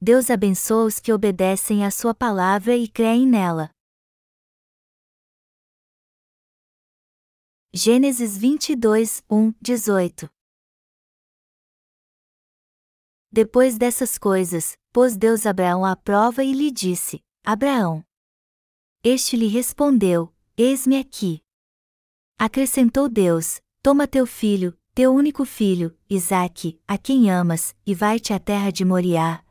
Deus abençoa os que obedecem à sua palavra e creem nela. Gênesis 22, 1, 18 Depois dessas coisas, pôs Deus Abraão à prova e lhe disse: Abraão. Este lhe respondeu: Eis-me aqui. Acrescentou Deus: Toma teu filho, teu único filho, Isaque, a quem amas, e vai-te à terra de Moriá,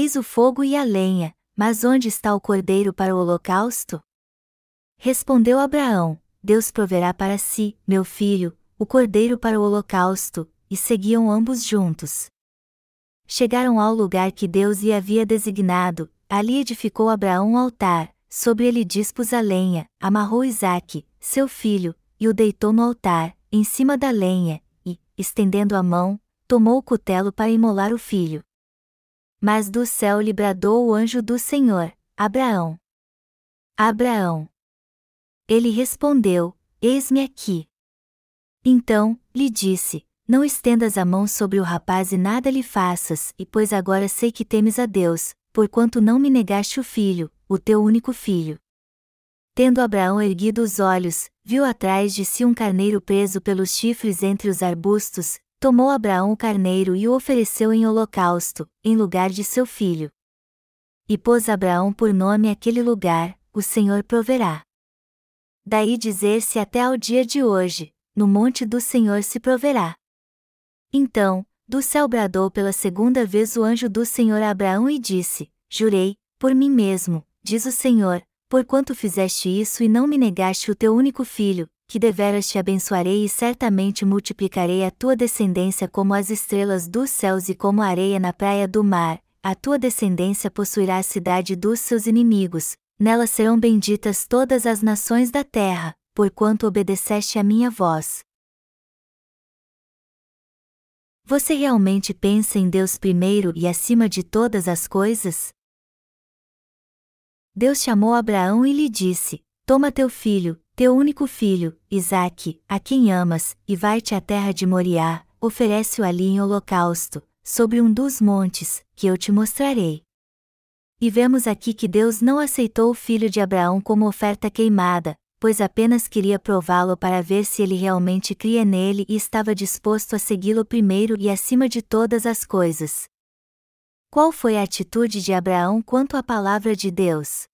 Eis o fogo e a lenha, mas onde está o cordeiro para o holocausto? Respondeu Abraão: Deus proverá para si, meu filho, o cordeiro para o holocausto, e seguiam ambos juntos. Chegaram ao lugar que Deus lhe havia designado, ali edificou Abraão um altar, sobre ele dispôs a lenha, amarrou Isaque, seu filho, e o deitou no altar, em cima da lenha, e, estendendo a mão, tomou o cutelo para imolar o filho. Mas do céu lhe bradou o anjo do Senhor, Abraão. Abraão. Ele respondeu: Eis-me aqui. Então, lhe disse: Não estendas a mão sobre o rapaz e nada lhe faças, e pois agora sei que temes a Deus, porquanto não me negaste o filho, o teu único filho. Tendo Abraão erguido os olhos, viu atrás de si um carneiro preso pelos chifres entre os arbustos, tomou Abraão o carneiro e o ofereceu em holocausto, em lugar de seu filho. E pôs Abraão por nome aquele lugar, o Senhor proverá. Daí dizer-se até ao dia de hoje, no monte do Senhor se proverá. Então, do céu bradou pela segunda vez o anjo do Senhor a Abraão e disse: Jurei, por mim mesmo, diz o Senhor, porquanto fizeste isso e não me negaste o teu único filho, que deveras te abençoarei e certamente multiplicarei a tua descendência como as estrelas dos céus e como a areia na praia do mar, a tua descendência possuirá a cidade dos seus inimigos, nela serão benditas todas as nações da terra, porquanto obedeceste a minha voz. Você realmente pensa em Deus primeiro e acima de todas as coisas? Deus chamou Abraão e lhe disse: Toma teu filho, teu único filho, Isaque, a quem amas, e vai-te à terra de Moriá, oferece-o ali em holocausto, sobre um dos montes, que eu te mostrarei. E vemos aqui que Deus não aceitou o filho de Abraão como oferta queimada, pois apenas queria prová-lo para ver se ele realmente cria nele e estava disposto a segui-lo primeiro e acima de todas as coisas. Qual foi a atitude de Abraão quanto à palavra de Deus?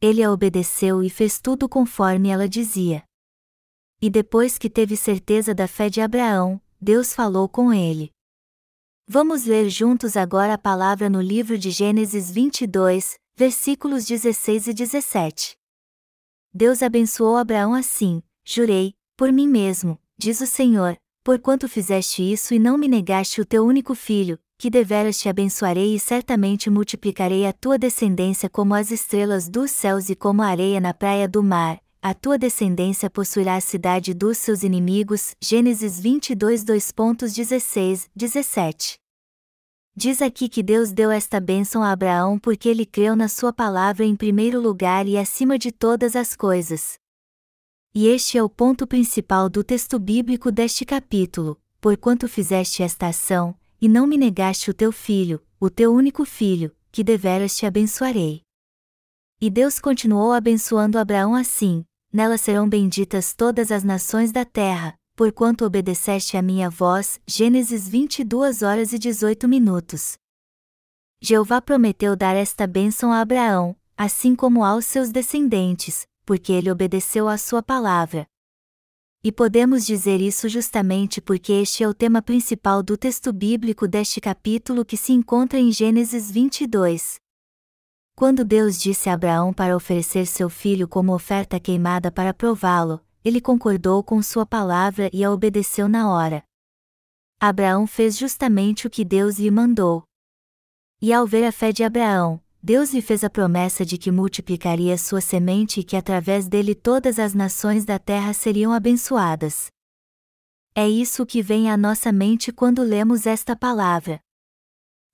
Ele a obedeceu e fez tudo conforme ela dizia. E depois que teve certeza da fé de Abraão, Deus falou com ele. Vamos ler juntos agora a palavra no livro de Gênesis 22, versículos 16 e 17. Deus abençoou Abraão assim: Jurei, por mim mesmo, diz o Senhor, porquanto fizeste isso e não me negaste o teu único filho, que deveras te abençoarei e certamente multiplicarei a tua descendência como as estrelas dos céus e como a areia na praia do mar. A tua descendência possuirá a cidade dos seus inimigos. Gênesis 22, 2.16, 17. Diz aqui que Deus deu esta bênção a Abraão porque ele creu na sua palavra em primeiro lugar e acima de todas as coisas. E este é o ponto principal do texto bíblico deste capítulo: porquanto fizeste esta ação, e não me negaste o teu filho, o teu único filho, que deveras te abençoarei. E Deus continuou abençoando Abraão assim: Nela serão benditas todas as nações da terra, porquanto obedeceste à minha voz. Gênesis 22 horas e 18 minutos. Jeová prometeu dar esta bênção a Abraão, assim como aos seus descendentes, porque ele obedeceu à sua palavra. E podemos dizer isso justamente porque este é o tema principal do texto bíblico deste capítulo que se encontra em Gênesis 22. Quando Deus disse a Abraão para oferecer seu filho como oferta queimada para prová-lo, ele concordou com sua palavra e a obedeceu na hora. Abraão fez justamente o que Deus lhe mandou. E ao ver a fé de Abraão, Deus lhe fez a promessa de que multiplicaria sua semente e que através dele todas as nações da terra seriam abençoadas. É isso que vem à nossa mente quando lemos esta palavra.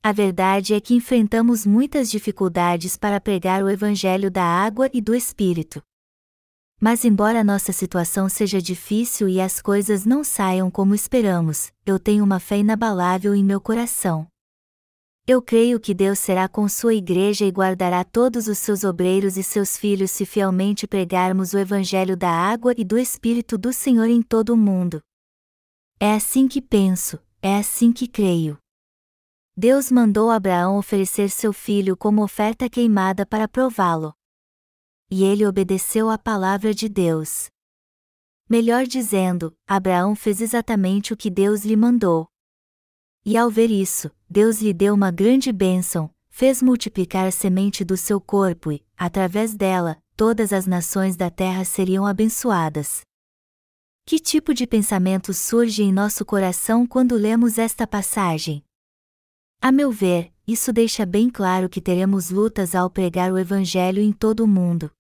A verdade é que enfrentamos muitas dificuldades para pregar o Evangelho da água e do Espírito. Mas, embora nossa situação seja difícil e as coisas não saiam como esperamos, eu tenho uma fé inabalável em meu coração. Eu creio que Deus será com sua igreja e guardará todos os seus obreiros e seus filhos se fielmente pregarmos o Evangelho da água e do Espírito do Senhor em todo o mundo. É assim que penso, é assim que creio. Deus mandou Abraão oferecer seu filho como oferta queimada para prová-lo. E ele obedeceu à palavra de Deus. Melhor dizendo, Abraão fez exatamente o que Deus lhe mandou. E ao ver isso, Deus lhe deu uma grande bênção, fez multiplicar a semente do seu corpo e, através dela, todas as nações da terra seriam abençoadas. Que tipo de pensamento surge em nosso coração quando lemos esta passagem? A meu ver, isso deixa bem claro que teremos lutas ao pregar o Evangelho em todo o mundo.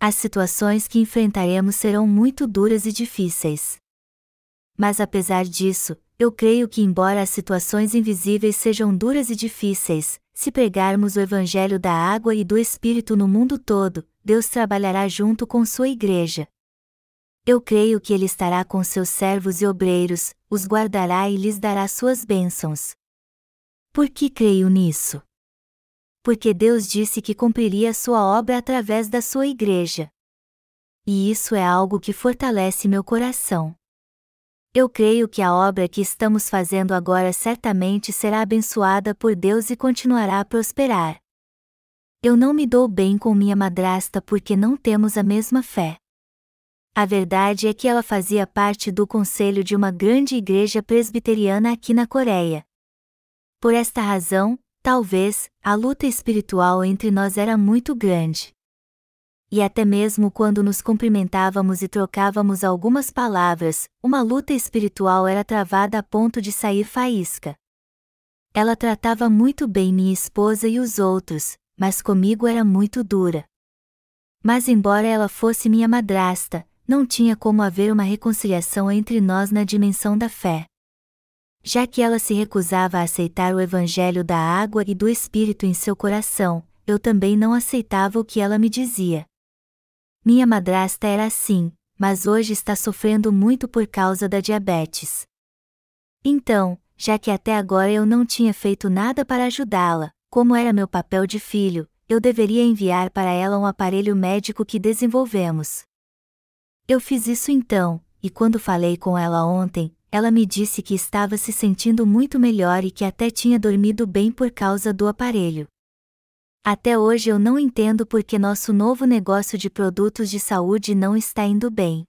As situações que enfrentaremos serão muito duras e difíceis. Mas apesar disso, eu creio que, embora as situações invisíveis sejam duras e difíceis, se pregarmos o Evangelho da água e do Espírito no mundo todo, Deus trabalhará junto com sua igreja. Eu creio que Ele estará com seus servos e obreiros, os guardará e lhes dará suas bênçãos. Por que creio nisso? Porque Deus disse que cumpriria sua obra através da sua igreja. E isso é algo que fortalece meu coração. Eu creio que a obra que estamos fazendo agora certamente será abençoada por Deus e continuará a prosperar. Eu não me dou bem com minha madrasta porque não temos a mesma fé. A verdade é que ela fazia parte do conselho de uma grande igreja presbiteriana aqui na Coreia. Por esta razão, talvez, a luta espiritual entre nós era muito grande e até mesmo quando nos cumprimentávamos e trocávamos algumas palavras, uma luta espiritual era travada a ponto de sair faísca. Ela tratava muito bem minha esposa e os outros, mas comigo era muito dura. Mas, embora ela fosse minha madrasta, não tinha como haver uma reconciliação entre nós na dimensão da fé. Já que ela se recusava a aceitar o evangelho da água e do Espírito em seu coração, eu também não aceitava o que ela me dizia. Minha madrasta era assim, mas hoje está sofrendo muito por causa da diabetes. Então, já que até agora eu não tinha feito nada para ajudá-la, como era meu papel de filho, eu deveria enviar para ela um aparelho médico que desenvolvemos. Eu fiz isso então, e quando falei com ela ontem, ela me disse que estava se sentindo muito melhor e que até tinha dormido bem por causa do aparelho. Até hoje eu não entendo por que nosso novo negócio de produtos de saúde não está indo bem.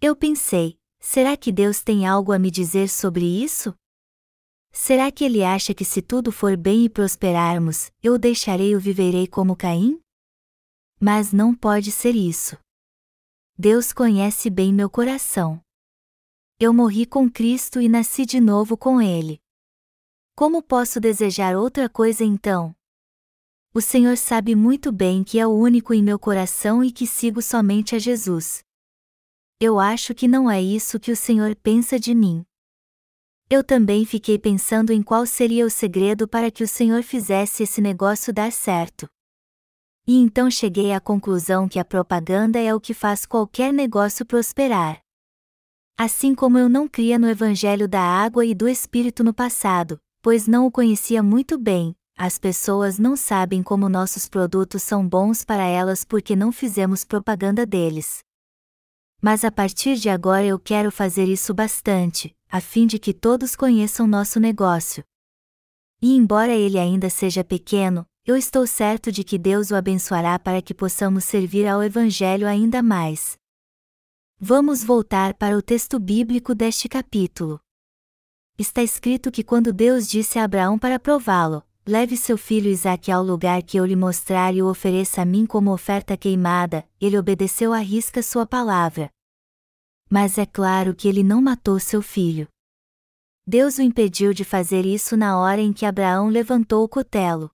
Eu pensei, será que Deus tem algo a me dizer sobre isso? Será que ele acha que se tudo for bem e prosperarmos, eu o deixarei ou viverei como Caim? Mas não pode ser isso. Deus conhece bem meu coração. Eu morri com Cristo e nasci de novo com Ele. Como posso desejar outra coisa então? O Senhor sabe muito bem que é o único em meu coração e que sigo somente a Jesus. Eu acho que não é isso que o Senhor pensa de mim. Eu também fiquei pensando em qual seria o segredo para que o Senhor fizesse esse negócio dar certo. E então cheguei à conclusão que a propaganda é o que faz qualquer negócio prosperar. Assim como eu não cria no Evangelho da água e do Espírito no passado, pois não o conhecia muito bem, as pessoas não sabem como nossos produtos são bons para elas porque não fizemos propaganda deles. Mas a partir de agora eu quero fazer isso bastante, a fim de que todos conheçam nosso negócio. E embora ele ainda seja pequeno, eu estou certo de que Deus o abençoará para que possamos servir ao Evangelho ainda mais. Vamos voltar para o texto bíblico deste capítulo. Está escrito que quando Deus disse a Abraão para prová-lo, leve seu filho Isaque ao lugar que eu lhe mostrar e o ofereça a mim como oferta queimada, ele obedeceu à risca sua palavra. Mas é claro que ele não matou seu filho. Deus o impediu de fazer isso na hora em que Abraão levantou o cutelo.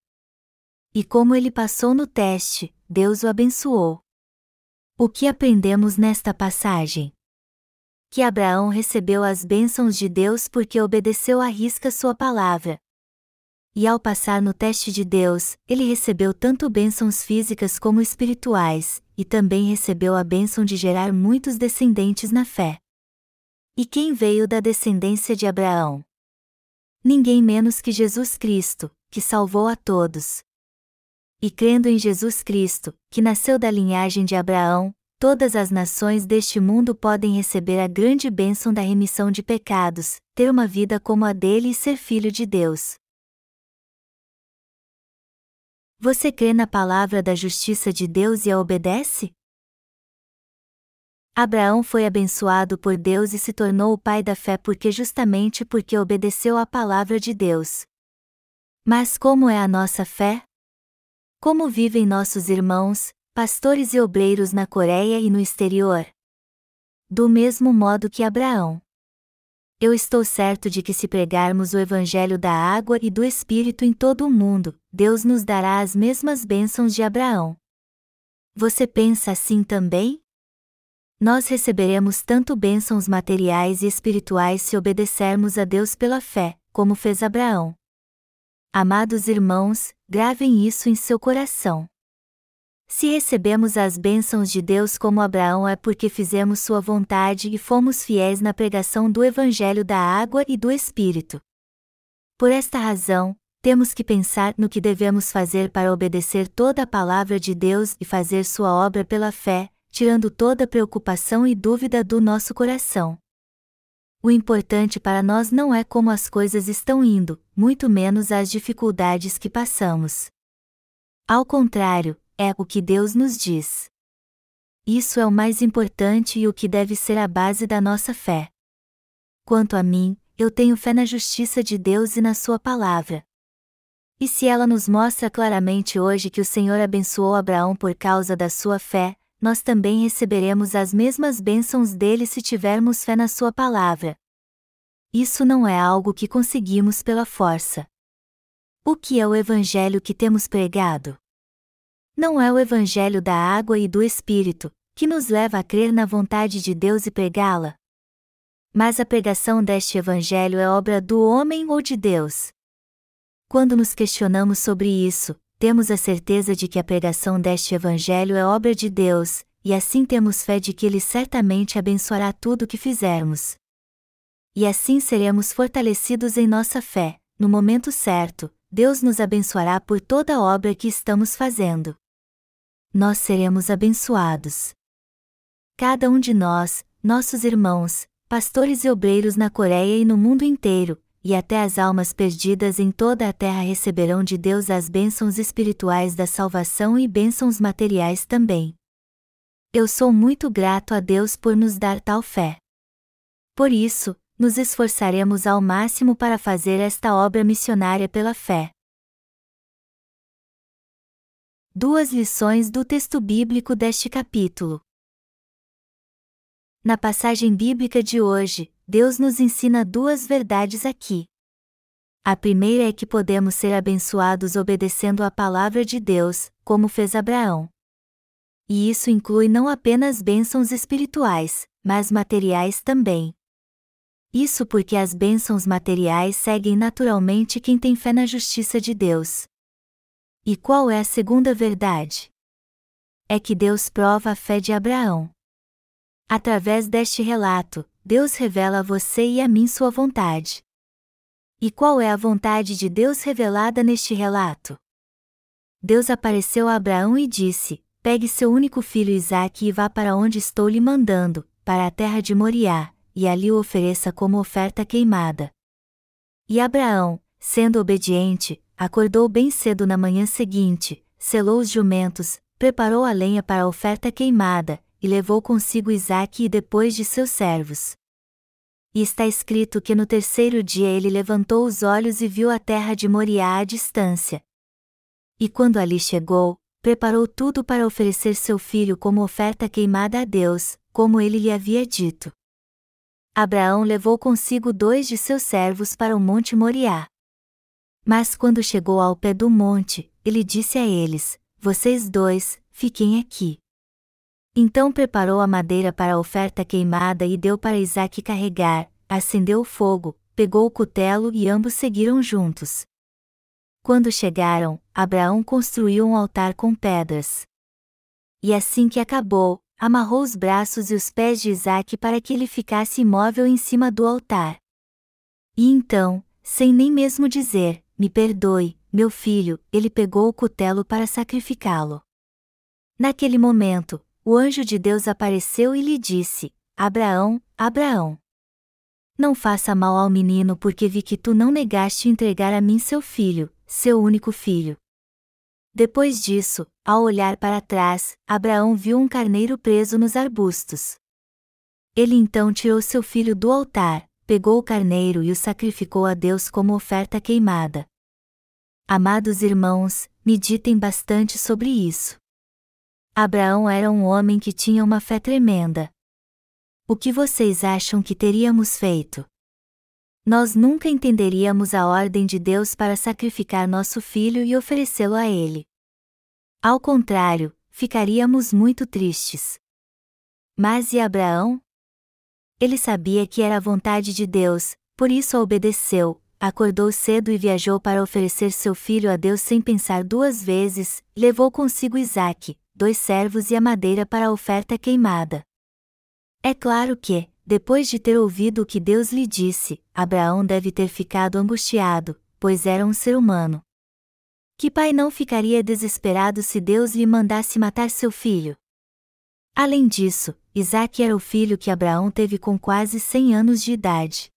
E como ele passou no teste, Deus o abençoou. O que aprendemos nesta passagem? Que Abraão recebeu as bênçãos de Deus porque obedeceu à risca sua palavra. E ao passar no teste de Deus, ele recebeu tanto bênçãos físicas como espirituais, e também recebeu a bênção de gerar muitos descendentes na fé. E quem veio da descendência de Abraão? Ninguém menos que Jesus Cristo, que salvou a todos e crendo em Jesus Cristo, que nasceu da linhagem de Abraão, todas as nações deste mundo podem receber a grande bênção da remissão de pecados, ter uma vida como a dele e ser filho de Deus. Você crê na palavra da justiça de Deus e a obedece? Abraão foi abençoado por Deus e se tornou o pai da fé porque justamente porque obedeceu à palavra de Deus. Mas como é a nossa fé? Como vivem nossos irmãos, pastores e obreiros na Coreia e no exterior? Do mesmo modo que Abraão. Eu estou certo de que se pregarmos o Evangelho da água e do Espírito em todo o mundo, Deus nos dará as mesmas bênçãos de Abraão. Você pensa assim também? Nós receberemos tanto bênçãos materiais e espirituais se obedecermos a Deus pela fé, como fez Abraão. Amados irmãos, gravem isso em seu coração. Se recebemos as bênçãos de Deus como Abraão é porque fizemos Sua vontade e fomos fiéis na pregação do Evangelho da água e do Espírito. Por esta razão, temos que pensar no que devemos fazer para obedecer toda a palavra de Deus e fazer Sua obra pela fé, tirando toda preocupação e dúvida do nosso coração. O importante para nós não é como as coisas estão indo, muito menos as dificuldades que passamos. Ao contrário, é o que Deus nos diz. Isso é o mais importante e o que deve ser a base da nossa fé. Quanto a mim, eu tenho fé na justiça de Deus e na Sua palavra. E se ela nos mostra claramente hoje que o Senhor abençoou Abraão por causa da sua fé, nós também receberemos as mesmas bênçãos dele se tivermos fé na Sua palavra. Isso não é algo que conseguimos pela força. O que é o Evangelho que temos pregado? Não é o Evangelho da água e do Espírito, que nos leva a crer na vontade de Deus e pregá-la. Mas a pregação deste Evangelho é obra do homem ou de Deus? Quando nos questionamos sobre isso, temos a certeza de que a pregação deste Evangelho é obra de Deus, e assim temos fé de que Ele certamente abençoará tudo o que fizermos. E assim seremos fortalecidos em nossa fé, no momento certo, Deus nos abençoará por toda a obra que estamos fazendo. Nós seremos abençoados. Cada um de nós, nossos irmãos, pastores e obreiros na Coreia e no mundo inteiro, e até as almas perdidas em toda a terra receberão de Deus as bênçãos espirituais da salvação e bênçãos materiais também. Eu sou muito grato a Deus por nos dar tal fé. Por isso, nos esforçaremos ao máximo para fazer esta obra missionária pela fé. Duas lições do texto bíblico deste capítulo. Na passagem bíblica de hoje, Deus nos ensina duas verdades aqui. A primeira é que podemos ser abençoados obedecendo à palavra de Deus, como fez Abraão. E isso inclui não apenas bênçãos espirituais, mas materiais também. Isso porque as bênçãos materiais seguem naturalmente quem tem fé na justiça de Deus. E qual é a segunda verdade? É que Deus prova a fé de Abraão. Através deste relato, Deus revela a você e a mim sua vontade. E qual é a vontade de Deus revelada neste relato? Deus apareceu a Abraão e disse: Pegue seu único filho Isaque e vá para onde estou lhe mandando, para a terra de Moriá, e ali o ofereça como oferta queimada. E Abraão, sendo obediente, acordou bem cedo na manhã seguinte, selou os jumentos, preparou a lenha para a oferta queimada, e levou consigo Isaque e depois de seus servos. E está escrito que no terceiro dia ele levantou os olhos e viu a terra de Moriá à distância. E quando ali chegou, preparou tudo para oferecer seu filho como oferta queimada a Deus, como ele lhe havia dito. Abraão levou consigo dois de seus servos para o monte Moriá. Mas quando chegou ao pé do monte, ele disse a eles: Vocês dois, fiquem aqui. Então preparou a madeira para a oferta queimada e deu para Isaque carregar, acendeu o fogo, pegou o cutelo e ambos seguiram juntos. Quando chegaram, Abraão construiu um altar com pedras. E assim que acabou, amarrou os braços e os pés de Isaque para que ele ficasse imóvel em cima do altar. E então, sem nem mesmo dizer, me perdoe, meu filho, ele pegou o cutelo para sacrificá-lo. Naquele momento, o anjo de Deus apareceu e lhe disse: Abraão, Abraão. Não faça mal ao menino porque vi que tu não negaste entregar a mim seu filho, seu único filho. Depois disso, ao olhar para trás, Abraão viu um carneiro preso nos arbustos. Ele então tirou seu filho do altar, pegou o carneiro e o sacrificou a Deus como oferta queimada. Amados irmãos, meditem bastante sobre isso. Abraão era um homem que tinha uma fé tremenda. O que vocês acham que teríamos feito? Nós nunca entenderíamos a ordem de Deus para sacrificar nosso filho e oferecê-lo a ele. Ao contrário, ficaríamos muito tristes. Mas e Abraão? Ele sabia que era a vontade de Deus, por isso obedeceu, acordou cedo e viajou para oferecer seu filho a Deus sem pensar duas vezes, levou consigo Isaque, dois servos e a madeira para a oferta queimada. É claro que, depois de ter ouvido o que Deus lhe disse, Abraão deve ter ficado angustiado, pois era um ser humano. Que pai não ficaria desesperado se Deus lhe mandasse matar seu filho? Além disso, Isaac era o filho que Abraão teve com quase 100 anos de idade.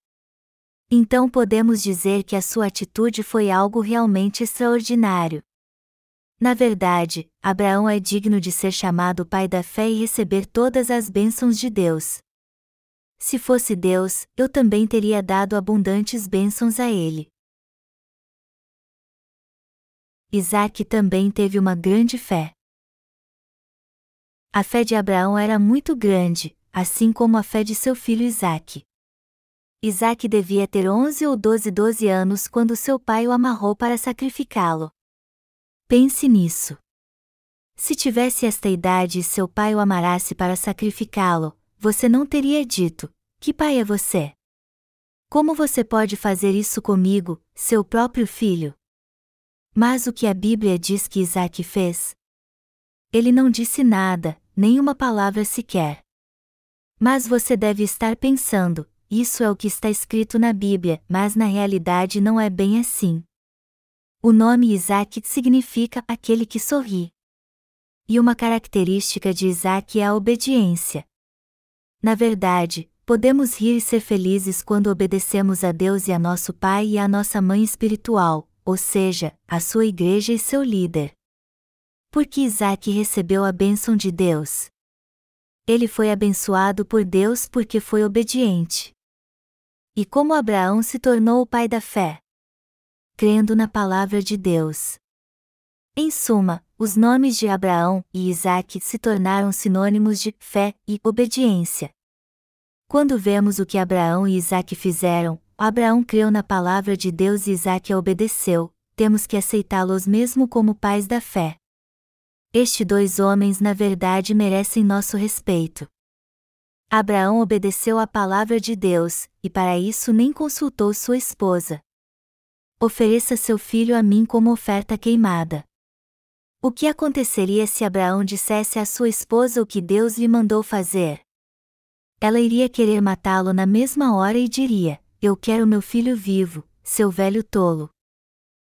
Então podemos dizer que a sua atitude foi algo realmente extraordinário. Na verdade, Abraão é digno de ser chamado pai da fé e receber todas as bênçãos de Deus. Se fosse Deus, eu também teria dado abundantes bênçãos a ele. Isaac também teve uma grande fé. A fé de Abraão era muito grande, assim como a fé de seu filho Isaac. Isaac devia ter 11 ou 12 12 anos quando seu pai o amarrou para sacrificá-lo. Pense nisso. Se tivesse esta idade e seu pai o amarasse para sacrificá-lo, você não teria dito: Que pai é você? Como você pode fazer isso comigo, seu próprio filho? Mas o que a Bíblia diz que Isaac fez? Ele não disse nada, nem uma palavra sequer. Mas você deve estar pensando: isso é o que está escrito na Bíblia, mas na realidade não é bem assim. O nome Isaac significa aquele que sorri. E uma característica de Isaac é a obediência. Na verdade, podemos rir e ser felizes quando obedecemos a Deus e a nosso Pai e a nossa Mãe espiritual, ou seja, a sua igreja e seu líder. Porque Isaac recebeu a bênção de Deus. Ele foi abençoado por Deus porque foi obediente. E como Abraão se tornou o pai da fé? crendo na palavra de Deus. Em suma, os nomes de Abraão e Isaac se tornaram sinônimos de fé e obediência. Quando vemos o que Abraão e Isaac fizeram, Abraão creu na palavra de Deus e Isaac a obedeceu, temos que aceitá-los mesmo como pais da fé. Estes dois homens na verdade merecem nosso respeito. Abraão obedeceu à palavra de Deus, e para isso nem consultou sua esposa ofereça seu filho a mim como oferta queimada. O que aconteceria se Abraão dissesse à sua esposa o que Deus lhe mandou fazer? Ela iria querer matá-lo na mesma hora e diria: Eu quero meu filho vivo, seu velho tolo.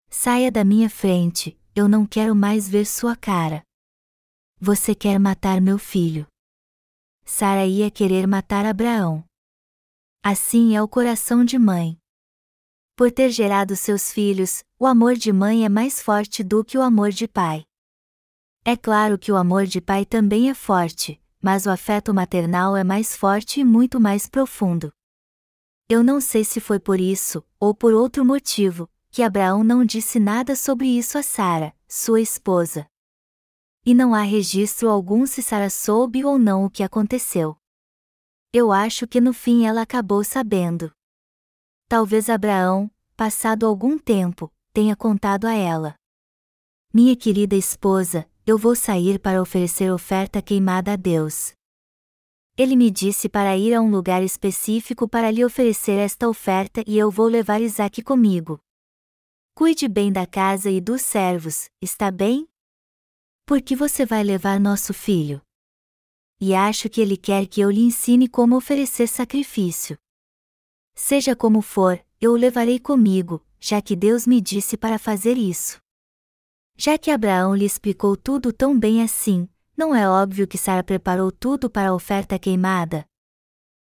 Saia da minha frente, eu não quero mais ver sua cara. Você quer matar meu filho. Sara ia querer matar Abraão. Assim é o coração de mãe. Por ter gerado seus filhos, o amor de mãe é mais forte do que o amor de pai. É claro que o amor de pai também é forte, mas o afeto maternal é mais forte e muito mais profundo. Eu não sei se foi por isso, ou por outro motivo, que Abraão não disse nada sobre isso a Sara, sua esposa. E não há registro algum se Sara soube ou não o que aconteceu. Eu acho que no fim ela acabou sabendo. Talvez Abraão, passado algum tempo, tenha contado a ela. Minha querida esposa, eu vou sair para oferecer oferta queimada a Deus. Ele me disse para ir a um lugar específico para lhe oferecer esta oferta e eu vou levar Isaac comigo. Cuide bem da casa e dos servos, está bem? Porque você vai levar nosso filho. E acho que ele quer que eu lhe ensine como oferecer sacrifício. Seja como for, eu o levarei comigo, já que Deus me disse para fazer isso. Já que Abraão lhe explicou tudo tão bem assim, não é óbvio que Sara preparou tudo para a oferta queimada?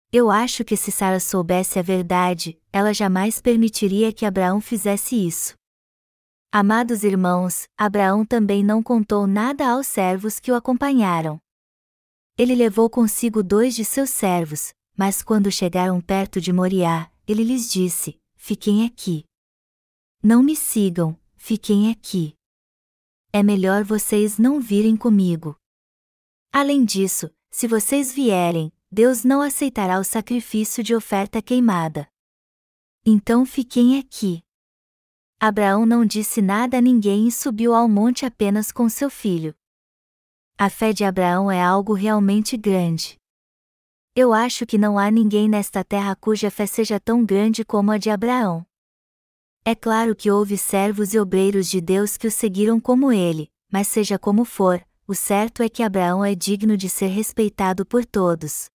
Eu acho que se Sara soubesse a verdade, ela jamais permitiria que Abraão fizesse isso. Amados irmãos, Abraão também não contou nada aos servos que o acompanharam. Ele levou consigo dois de seus servos, mas quando chegaram perto de Moriá, ele lhes disse: Fiquem aqui. Não me sigam, fiquem aqui. É melhor vocês não virem comigo. Além disso, se vocês vierem, Deus não aceitará o sacrifício de oferta queimada. Então fiquem aqui. Abraão não disse nada a ninguém e subiu ao monte apenas com seu filho. A fé de Abraão é algo realmente grande. Eu acho que não há ninguém nesta terra cuja fé seja tão grande como a de Abraão. É claro que houve servos e obreiros de Deus que o seguiram como ele, mas seja como for, o certo é que Abraão é digno de ser respeitado por todos.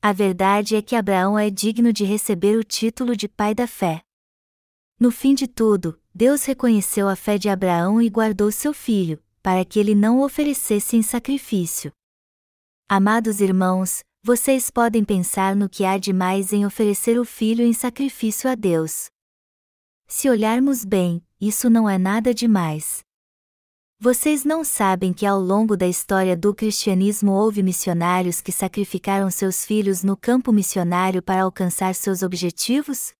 A verdade é que Abraão é digno de receber o título de pai da fé. No fim de tudo, Deus reconheceu a fé de Abraão e guardou seu filho, para que ele não o oferecesse em sacrifício. Amados irmãos, vocês podem pensar no que há de mais em oferecer o filho em sacrifício a Deus. Se olharmos bem, isso não é nada demais. Vocês não sabem que ao longo da história do cristianismo houve missionários que sacrificaram seus filhos no campo missionário para alcançar seus objetivos?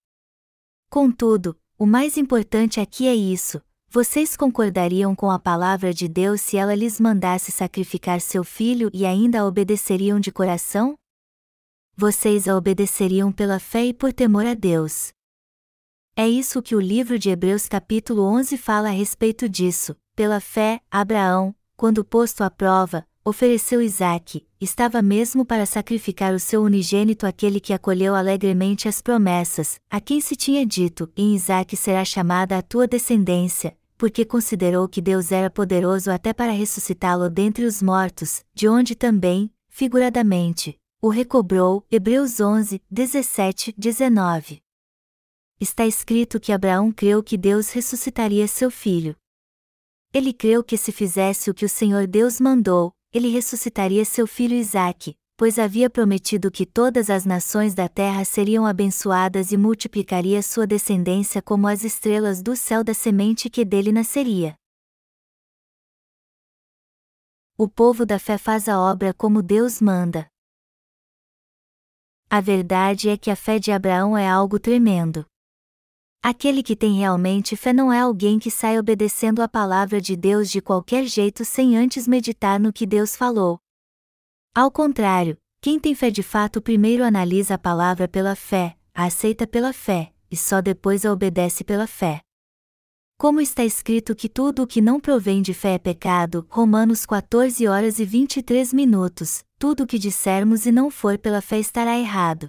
Contudo, o mais importante aqui é isso: vocês concordariam com a palavra de Deus se ela lhes mandasse sacrificar seu filho e ainda a obedeceriam de coração? Vocês a obedeceriam pela fé e por temor a Deus. É isso que o livro de Hebreus capítulo 11 fala a respeito disso. Pela fé, Abraão, quando posto à prova, ofereceu Isaque, estava mesmo para sacrificar o seu unigênito aquele que acolheu alegremente as promessas, a quem se tinha dito: em Isaque será chamada a tua descendência, porque considerou que Deus era poderoso até para ressuscitá-lo dentre os mortos, de onde também, figuradamente, o recobrou. Hebreus 11, 17, 19. Está escrito que Abraão creu que Deus ressuscitaria seu filho. Ele creu que se fizesse o que o Senhor Deus mandou, ele ressuscitaria seu filho Isaque, pois havia prometido que todas as nações da terra seriam abençoadas e multiplicaria sua descendência como as estrelas do céu da semente que dele nasceria. O povo da fé faz a obra como Deus manda. A verdade é que a fé de Abraão é algo tremendo. Aquele que tem realmente fé não é alguém que sai obedecendo a palavra de Deus de qualquer jeito sem antes meditar no que Deus falou. Ao contrário, quem tem fé de fato primeiro analisa a palavra pela fé, a aceita pela fé, e só depois a obedece pela fé. Como está escrito que tudo o que não provém de fé é pecado, Romanos 14 horas e 23 minutos, tudo o que dissermos e não for pela fé estará errado.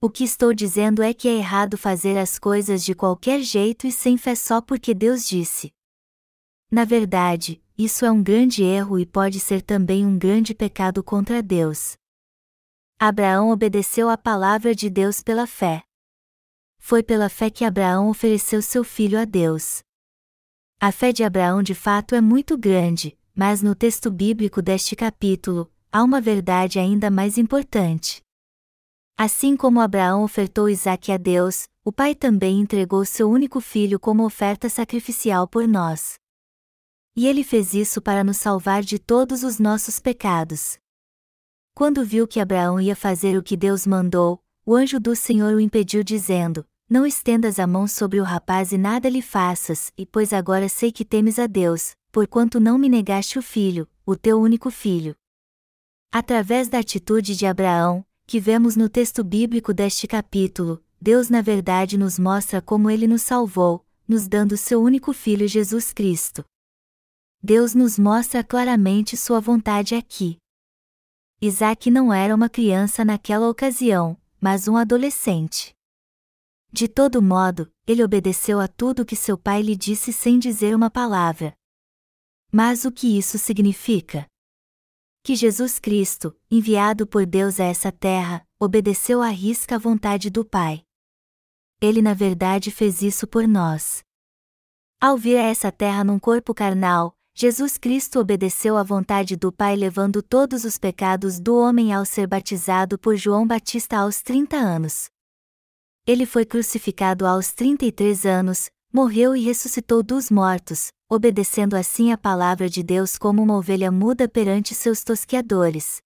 O que estou dizendo é que é errado fazer as coisas de qualquer jeito e sem fé só porque Deus disse. Na verdade, isso é um grande erro e pode ser também um grande pecado contra Deus. Abraão obedeceu à palavra de Deus pela fé. Foi pela fé que Abraão ofereceu seu filho a Deus. A fé de Abraão de fato é muito grande, mas no texto bíblico deste capítulo, há uma verdade ainda mais importante. Assim como Abraão ofertou Isaque a Deus, o Pai também entregou seu único filho como oferta sacrificial por nós. E ele fez isso para nos salvar de todos os nossos pecados. Quando viu que Abraão ia fazer o que Deus mandou, o anjo do Senhor o impediu, dizendo: Não estendas a mão sobre o rapaz e nada lhe faças, e pois agora sei que temes a Deus, porquanto não me negaste o filho, o teu único filho. Através da atitude de Abraão, que vemos no texto bíblico deste capítulo, Deus na verdade nos mostra como ele nos salvou, nos dando seu único filho Jesus Cristo. Deus nos mostra claramente sua vontade aqui. Isaac não era uma criança naquela ocasião, mas um adolescente. De todo modo, ele obedeceu a tudo que seu pai lhe disse sem dizer uma palavra. Mas o que isso significa? Que Jesus Cristo, enviado por Deus a essa terra, obedeceu à risca à vontade do Pai. Ele na verdade fez isso por nós. Ao vir a essa terra num corpo carnal, Jesus Cristo obedeceu à vontade do Pai levando todos os pecados do homem ao ser batizado por João Batista aos 30 anos. Ele foi crucificado aos 33 anos, morreu e ressuscitou dos mortos, obedecendo assim a palavra de Deus como uma ovelha muda perante seus tosqueadores.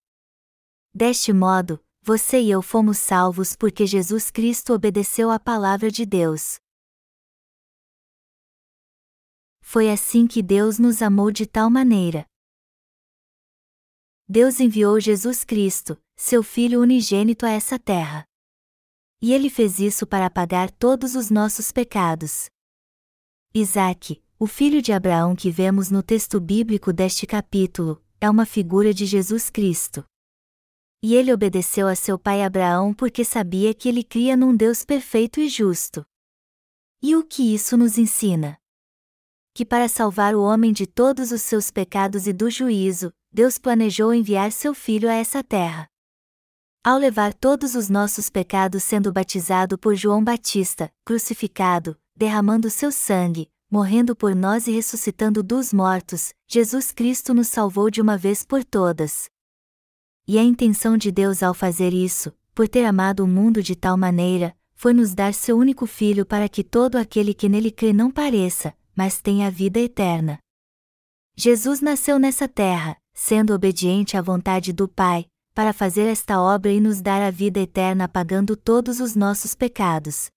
Deste modo, você e eu fomos salvos porque Jesus Cristo obedeceu à palavra de Deus. Foi assim que Deus nos amou de tal maneira. Deus enviou Jesus Cristo, seu Filho unigênito, a essa terra. E ele fez isso para pagar todos os nossos pecados. Isaac, o filho de Abraão que vemos no texto bíblico deste capítulo, é uma figura de Jesus Cristo. E ele obedeceu a seu pai Abraão porque sabia que ele cria num Deus perfeito e justo. E o que isso nos ensina? que para salvar o homem de todos os seus pecados e do juízo, Deus planejou enviar seu Filho a essa terra. Ao levar todos os nossos pecados sendo batizado por João Batista, crucificado, derramando seu sangue, morrendo por nós e ressuscitando dos mortos, Jesus Cristo nos salvou de uma vez por todas. E a intenção de Deus ao fazer isso, por ter amado o mundo de tal maneira, foi nos dar seu único filho para que todo aquele que nele crê não pareça, mas tem a vida eterna. Jesus nasceu nessa terra, sendo obediente à vontade do Pai, para fazer esta obra e nos dar a vida eterna pagando todos os nossos pecados.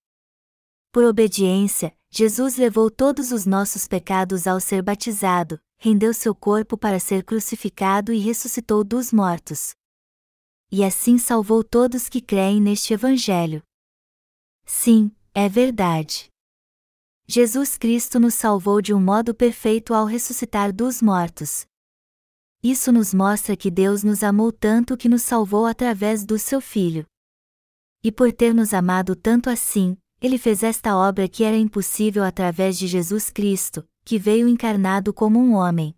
Por obediência, Jesus levou todos os nossos pecados ao ser batizado, rendeu seu corpo para ser crucificado e ressuscitou dos mortos. E assim salvou todos que creem neste Evangelho. Sim, é verdade. Jesus Cristo nos salvou de um modo perfeito ao ressuscitar dos mortos. Isso nos mostra que Deus nos amou tanto que nos salvou através do seu Filho. E por ter nos amado tanto assim, ele fez esta obra que era impossível através de Jesus Cristo, que veio encarnado como um homem.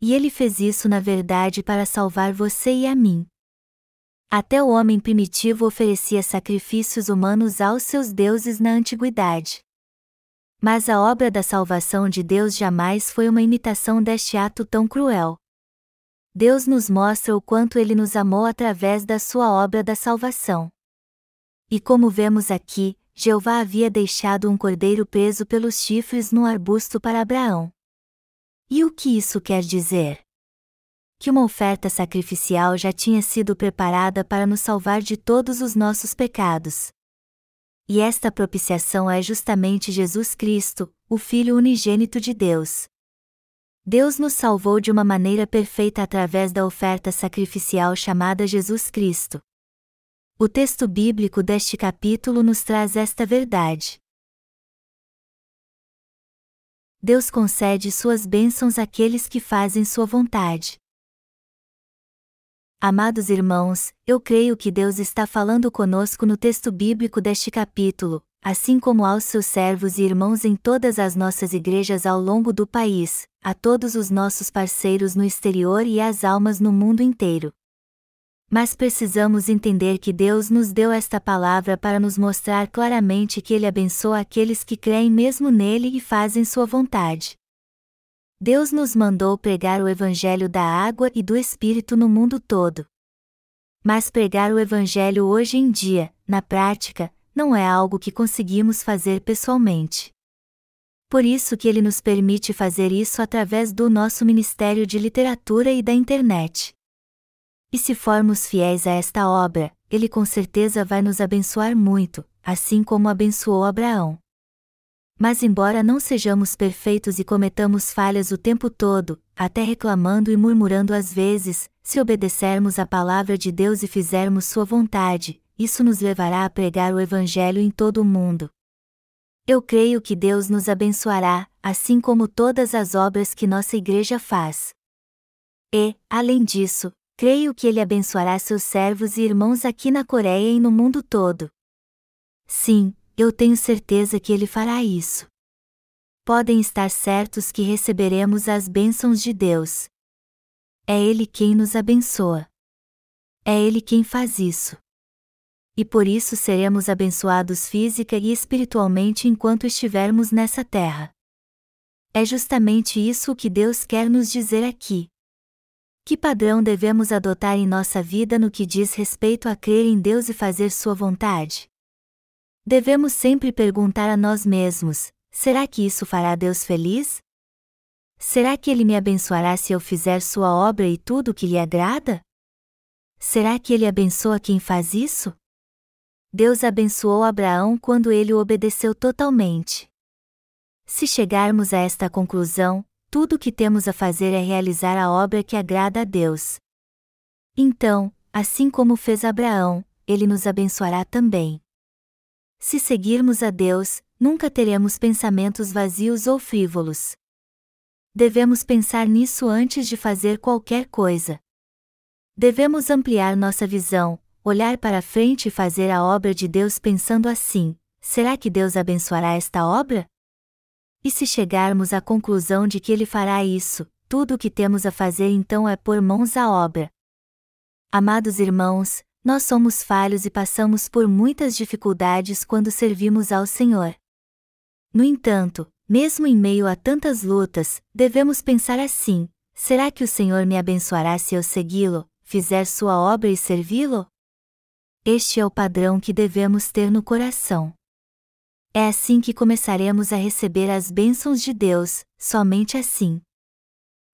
E ele fez isso na verdade para salvar você e a mim. Até o homem primitivo oferecia sacrifícios humanos aos seus deuses na antiguidade. Mas a obra da salvação de Deus jamais foi uma imitação deste ato tão cruel. Deus nos mostra o quanto ele nos amou através da sua obra da salvação. E como vemos aqui, Jeová havia deixado um cordeiro preso pelos chifres no arbusto para Abraão. E o que isso quer dizer? Que uma oferta sacrificial já tinha sido preparada para nos salvar de todos os nossos pecados. E esta propiciação é justamente Jesus Cristo, o Filho unigênito de Deus. Deus nos salvou de uma maneira perfeita através da oferta sacrificial chamada Jesus Cristo. O texto bíblico deste capítulo nos traz esta verdade. Deus concede suas bênçãos àqueles que fazem sua vontade. Amados irmãos, eu creio que Deus está falando conosco no texto bíblico deste capítulo, assim como aos seus servos e irmãos em todas as nossas igrejas ao longo do país, a todos os nossos parceiros no exterior e às almas no mundo inteiro. Mas precisamos entender que Deus nos deu esta palavra para nos mostrar claramente que Ele abençoa aqueles que creem mesmo nele e fazem sua vontade. Deus nos mandou pregar o Evangelho da água e do Espírito no mundo todo. Mas pregar o Evangelho hoje em dia, na prática, não é algo que conseguimos fazer pessoalmente. Por isso que ele nos permite fazer isso através do nosso Ministério de Literatura e da internet. E se formos fiéis a esta obra, ele com certeza vai nos abençoar muito, assim como abençoou Abraão. Mas, embora não sejamos perfeitos e cometamos falhas o tempo todo, até reclamando e murmurando às vezes, se obedecermos à palavra de Deus e fizermos Sua vontade, isso nos levará a pregar o Evangelho em todo o mundo. Eu creio que Deus nos abençoará, assim como todas as obras que nossa igreja faz. E, além disso, creio que Ele abençoará seus servos e irmãos aqui na Coreia e no mundo todo. Sim, eu tenho certeza que Ele fará isso. Podem estar certos que receberemos as bênçãos de Deus. É Ele quem nos abençoa. É Ele quem faz isso. E por isso seremos abençoados física e espiritualmente enquanto estivermos nessa terra. É justamente isso o que Deus quer nos dizer aqui. Que padrão devemos adotar em nossa vida no que diz respeito a crer em Deus e fazer Sua vontade? Devemos sempre perguntar a nós mesmos: será que isso fará Deus feliz? Será que Ele me abençoará se eu fizer Sua obra e tudo o que lhe agrada? Será que Ele abençoa quem faz isso? Deus abençoou Abraão quando ele o obedeceu totalmente. Se chegarmos a esta conclusão, tudo o que temos a fazer é realizar a obra que agrada a Deus. Então, assim como fez Abraão, ele nos abençoará também. Se seguirmos a Deus, nunca teremos pensamentos vazios ou frívolos. Devemos pensar nisso antes de fazer qualquer coisa. Devemos ampliar nossa visão, olhar para frente e fazer a obra de Deus pensando assim: será que Deus abençoará esta obra? E se chegarmos à conclusão de que Ele fará isso, tudo o que temos a fazer então é pôr mãos à obra. Amados irmãos, nós somos falhos e passamos por muitas dificuldades quando servimos ao Senhor. No entanto, mesmo em meio a tantas lutas, devemos pensar assim: será que o Senhor me abençoará se eu segui-lo, fizer sua obra e servi-lo? Este é o padrão que devemos ter no coração. É assim que começaremos a receber as bênçãos de Deus, somente assim.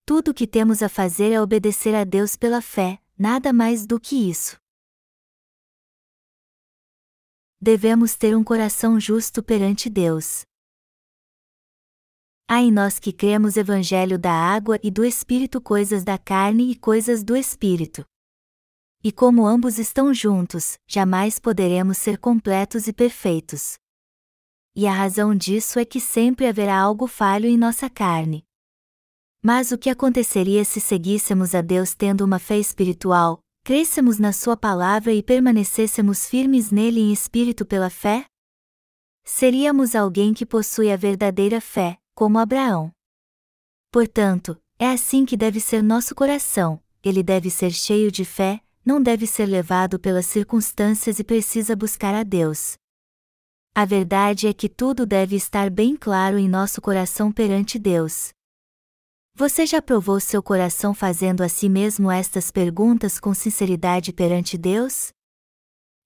Tudo o que temos a fazer é obedecer a Deus pela fé, nada mais do que isso. Devemos ter um coração justo perante Deus. Há em nós que cremos Evangelho da água e do Espírito coisas da carne e coisas do Espírito. E como ambos estão juntos, jamais poderemos ser completos e perfeitos. E a razão disso é que sempre haverá algo falho em nossa carne. Mas o que aconteceria se seguíssemos a Deus tendo uma fé espiritual, crescêssemos na Sua palavra e permanecêssemos firmes nele em espírito pela fé? Seríamos alguém que possui a verdadeira fé, como Abraão. Portanto, é assim que deve ser nosso coração, ele deve ser cheio de fé, não deve ser levado pelas circunstâncias e precisa buscar a Deus. A verdade é que tudo deve estar bem claro em nosso coração perante Deus. Você já provou seu coração fazendo a si mesmo estas perguntas com sinceridade perante Deus?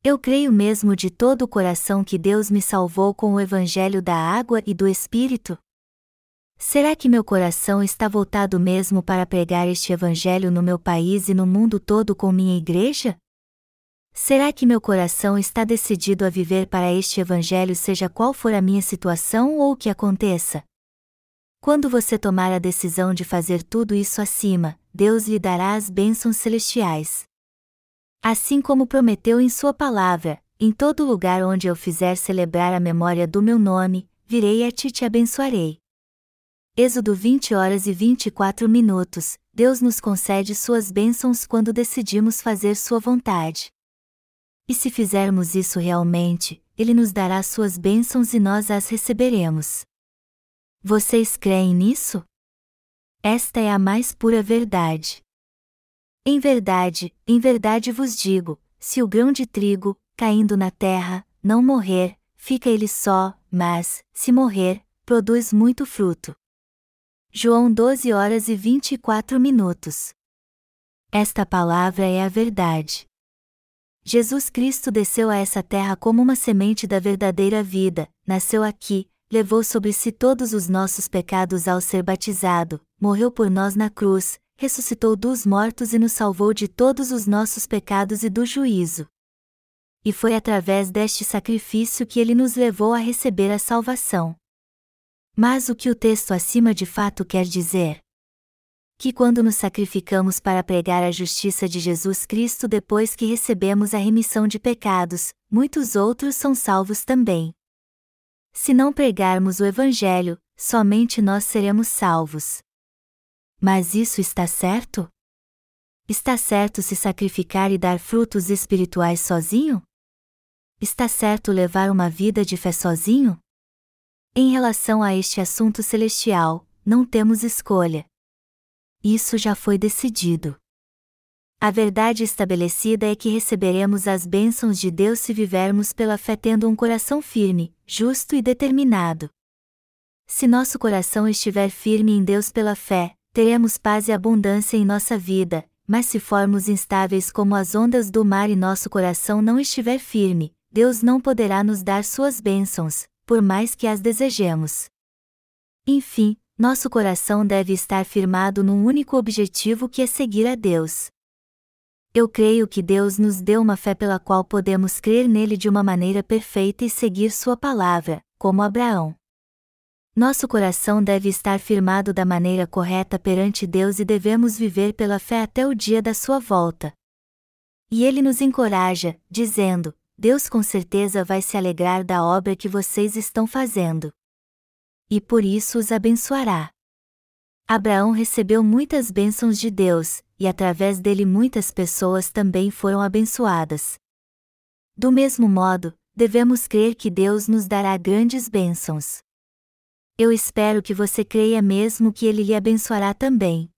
Eu creio mesmo de todo o coração que Deus me salvou com o Evangelho da água e do Espírito? Será que meu coração está voltado mesmo para pregar este Evangelho no meu país e no mundo todo com minha igreja? Será que meu coração está decidido a viver para este Evangelho, seja qual for a minha situação ou o que aconteça? Quando você tomar a decisão de fazer tudo isso acima, Deus lhe dará as bênçãos celestiais. Assim como prometeu em Sua palavra: em todo lugar onde eu fizer celebrar a memória do meu nome, virei a ti e te abençoarei. Êxodo 20 horas e 24 minutos. Deus nos concede suas bênçãos quando decidimos fazer sua vontade. E se fizermos isso realmente, Ele nos dará suas bênçãos e nós as receberemos. Vocês creem nisso? Esta é a mais pura verdade. Em verdade, em verdade vos digo: se o grão de trigo, caindo na terra, não morrer, fica ele só, mas, se morrer, produz muito fruto. João 12 horas e 24 minutos. Esta palavra é a verdade. Jesus Cristo desceu a essa terra como uma semente da verdadeira vida, nasceu aqui, levou sobre si todos os nossos pecados ao ser batizado, morreu por nós na cruz, ressuscitou dos mortos e nos salvou de todos os nossos pecados e do juízo. E foi através deste sacrifício que ele nos levou a receber a salvação. Mas o que o texto acima de fato quer dizer? Que quando nos sacrificamos para pregar a justiça de Jesus Cristo depois que recebemos a remissão de pecados, muitos outros são salvos também. Se não pregarmos o Evangelho, somente nós seremos salvos. Mas isso está certo? Está certo se sacrificar e dar frutos espirituais sozinho? Está certo levar uma vida de fé sozinho? Em relação a este assunto celestial, não temos escolha isso já foi decidido. A verdade estabelecida é que receberemos as bênçãos de Deus se vivermos pela fé tendo um coração firme, justo e determinado. Se nosso coração estiver firme em Deus pela fé, teremos paz e abundância em nossa vida, mas se formos instáveis como as ondas do mar e nosso coração não estiver firme, Deus não poderá nos dar suas bênçãos, por mais que as desejemos. Enfim, nosso coração deve estar firmado num único objetivo que é seguir a Deus. Eu creio que Deus nos deu uma fé pela qual podemos crer nele de uma maneira perfeita e seguir Sua palavra, como Abraão. Nosso coração deve estar firmado da maneira correta perante Deus e devemos viver pela fé até o dia da Sua volta. E Ele nos encoraja, dizendo: Deus com certeza vai se alegrar da obra que vocês estão fazendo e por isso os abençoará. Abraão recebeu muitas bênçãos de Deus, e através dele muitas pessoas também foram abençoadas. Do mesmo modo, devemos crer que Deus nos dará grandes bênçãos. Eu espero que você creia mesmo que Ele lhe abençoará também.